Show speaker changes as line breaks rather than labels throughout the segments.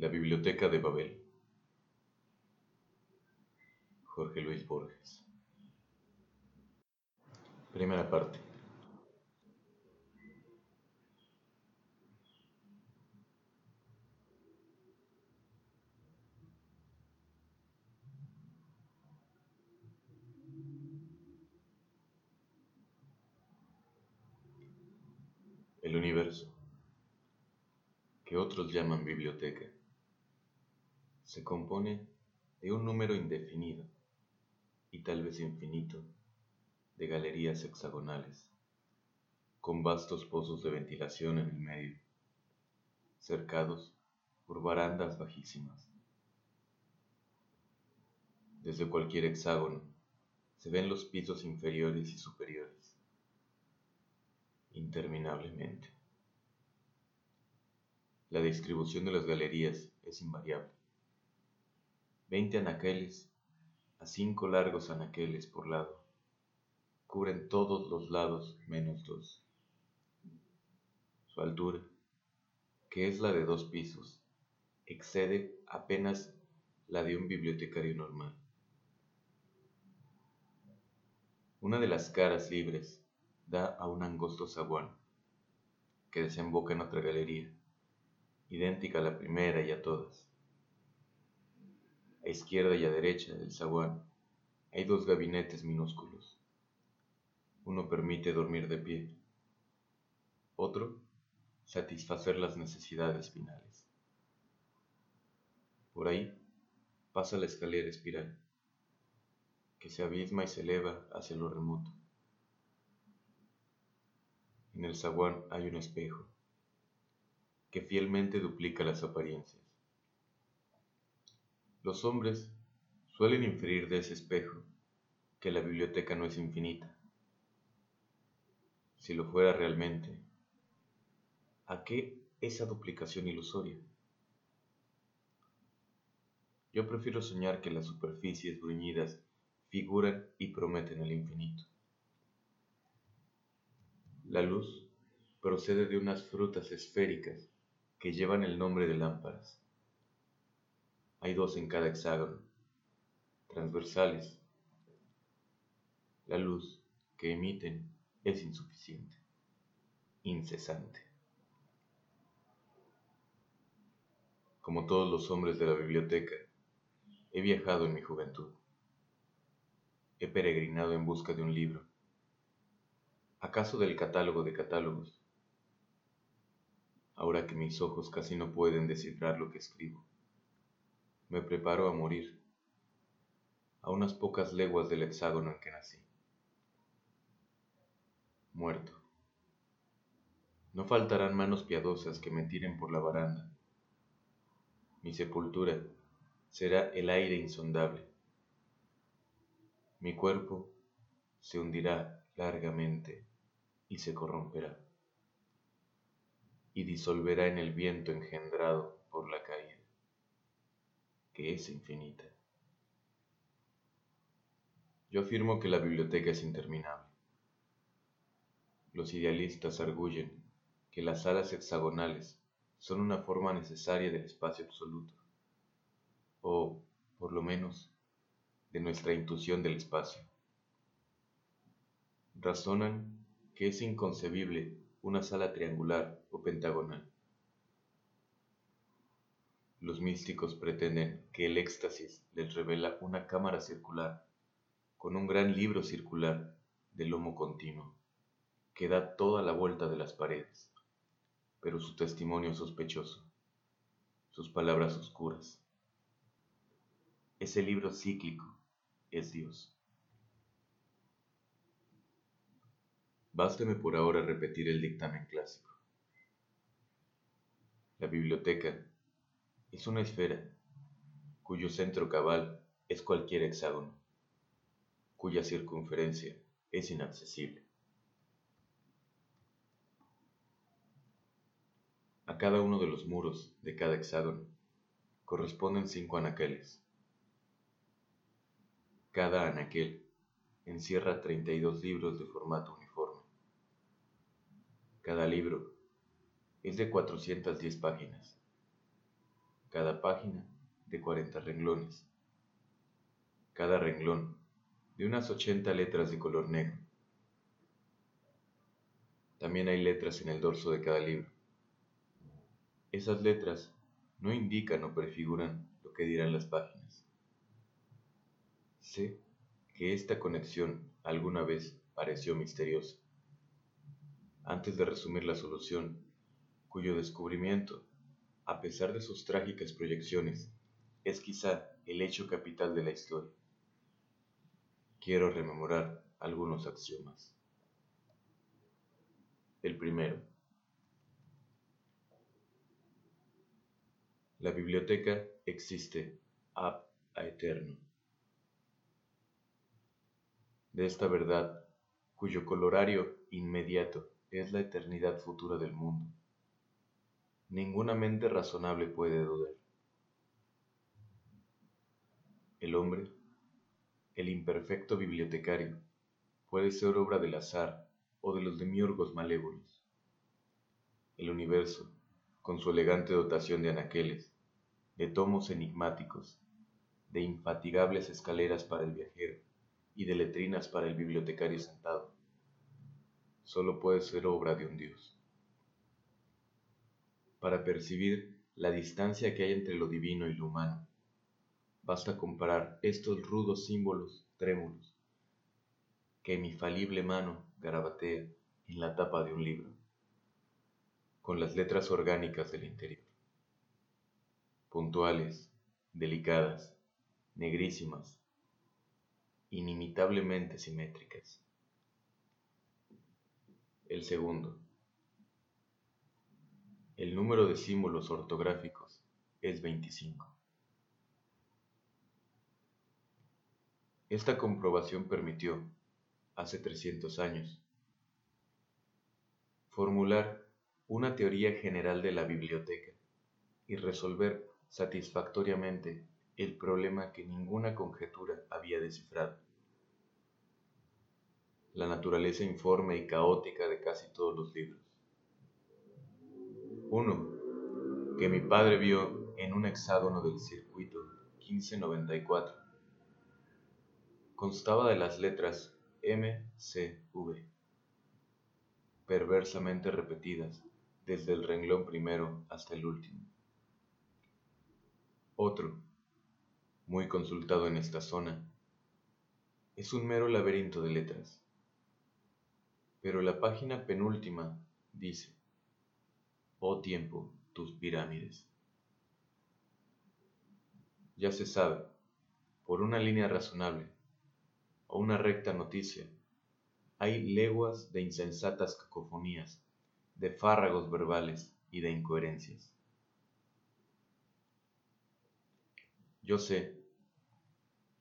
La Biblioteca de Babel. Jorge Luis Borges. Primera parte. El universo, que otros llaman biblioteca, se compone de un número indefinido y tal vez infinito de galerías hexagonales, con vastos pozos de ventilación en el medio, cercados por barandas bajísimas. Desde cualquier hexágono se ven los pisos inferiores y superiores, interminablemente. La distribución de las galerías es invariable. Veinte anaqueles a cinco largos anaqueles por lado cubren todos los lados menos dos. Su altura, que es la de dos pisos, excede apenas la de un bibliotecario normal. Una de las caras libres da a un angosto zaguán que desemboca en otra galería, idéntica a la primera y a todas. A izquierda y a derecha del zaguán hay dos gabinetes minúsculos uno permite dormir de pie, otro satisfacer las necesidades finales. Por ahí pasa la escalera espiral, que se abisma y se eleva hacia lo remoto. En el zaguán hay un espejo, que fielmente duplica las apariencias. Los hombres suelen inferir de ese espejo que la biblioteca no es infinita, si lo fuera realmente, ¿a qué esa duplicación ilusoria? Yo prefiero soñar que las superficies bruñidas figuran y prometen el infinito. La luz procede de unas frutas esféricas que llevan el nombre de lámparas. Hay dos en cada hexágono, transversales. La luz que emiten es insuficiente, incesante. Como todos los hombres de la biblioteca, he viajado en mi juventud. He peregrinado en busca de un libro. ¿Acaso del catálogo de catálogos? Ahora que mis ojos casi no pueden descifrar lo que escribo, me preparo a morir, a unas pocas leguas del hexágono en que nací muerto. No faltarán manos piadosas que me tiren por la baranda. Mi sepultura será el aire insondable. Mi cuerpo se hundirá largamente y se corromperá y disolverá en el viento engendrado por la caída, que es infinita. Yo afirmo que la biblioteca es interminable. Los idealistas arguyen que las salas hexagonales son una forma necesaria del espacio absoluto, o, por lo menos, de nuestra intuición del espacio. Razonan que es inconcebible una sala triangular o pentagonal. Los místicos pretenden que el éxtasis les revela una cámara circular con un gran libro circular de lomo continuo que da toda la vuelta de las paredes, pero su testimonio sospechoso, sus palabras oscuras. Ese libro cíclico es Dios. Básteme por ahora repetir el dictamen clásico. La biblioteca es una esfera cuyo centro cabal es cualquier hexágono, cuya circunferencia es inaccesible. A cada uno de los muros de cada hexágono corresponden cinco anaqueles. Cada anaquel encierra 32 libros de formato uniforme. Cada libro es de 410 páginas. Cada página de 40 renglones, cada renglón de unas 80 letras de color negro. También hay letras en el dorso de cada libro. Esas letras no indican o prefiguran lo que dirán las páginas. Sé que esta conexión alguna vez pareció misteriosa. Antes de resumir la solución, cuyo descubrimiento, a pesar de sus trágicas proyecciones, es quizá el hecho capital de la historia. Quiero rememorar algunos axiomas. El primero. La biblioteca existe a eterno. De esta verdad, cuyo colorario inmediato es la eternidad futura del mundo, ninguna mente razonable puede dudar. El hombre, el imperfecto bibliotecario, puede ser obra del azar o de los demiurgos malévolos. El universo, con su elegante dotación de anaqueles, de tomos enigmáticos, de infatigables escaleras para el viajero y de letrinas para el bibliotecario sentado. Solo puede ser obra de un Dios. Para percibir la distancia que hay entre lo divino y lo humano, basta comparar estos rudos símbolos trémulos que mi falible mano garabatea en la tapa de un libro, con las letras orgánicas del interior puntuales, delicadas, negrísimas, inimitablemente simétricas. El segundo. El número de símbolos ortográficos es 25. Esta comprobación permitió, hace 300 años, formular una teoría general de la biblioteca y resolver satisfactoriamente el problema que ninguna conjetura había descifrado. La naturaleza informe y caótica de casi todos los libros. Uno, que mi padre vio en un hexágono del circuito 1594, constaba de las letras M, C, V, perversamente repetidas desde el renglón primero hasta el último. Otro, muy consultado en esta zona, es un mero laberinto de letras. Pero la página penúltima dice, oh tiempo, tus pirámides. Ya se sabe, por una línea razonable o una recta noticia, hay leguas de insensatas cacofonías, de fárragos verbales y de incoherencias. Yo sé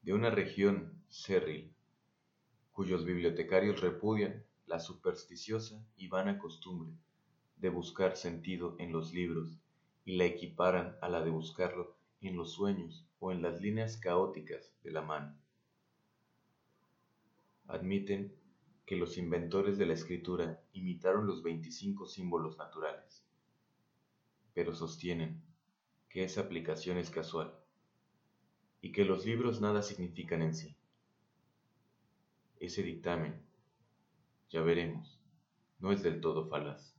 de una región cerril, cuyos bibliotecarios repudian la supersticiosa y vana costumbre de buscar sentido en los libros y la equiparan a la de buscarlo en los sueños o en las líneas caóticas de la mano. Admiten que los inventores de la escritura imitaron los 25 símbolos naturales, pero sostienen que esa aplicación es casual y que los libros nada significan en sí. Ese dictamen, ya veremos, no es del todo falaz.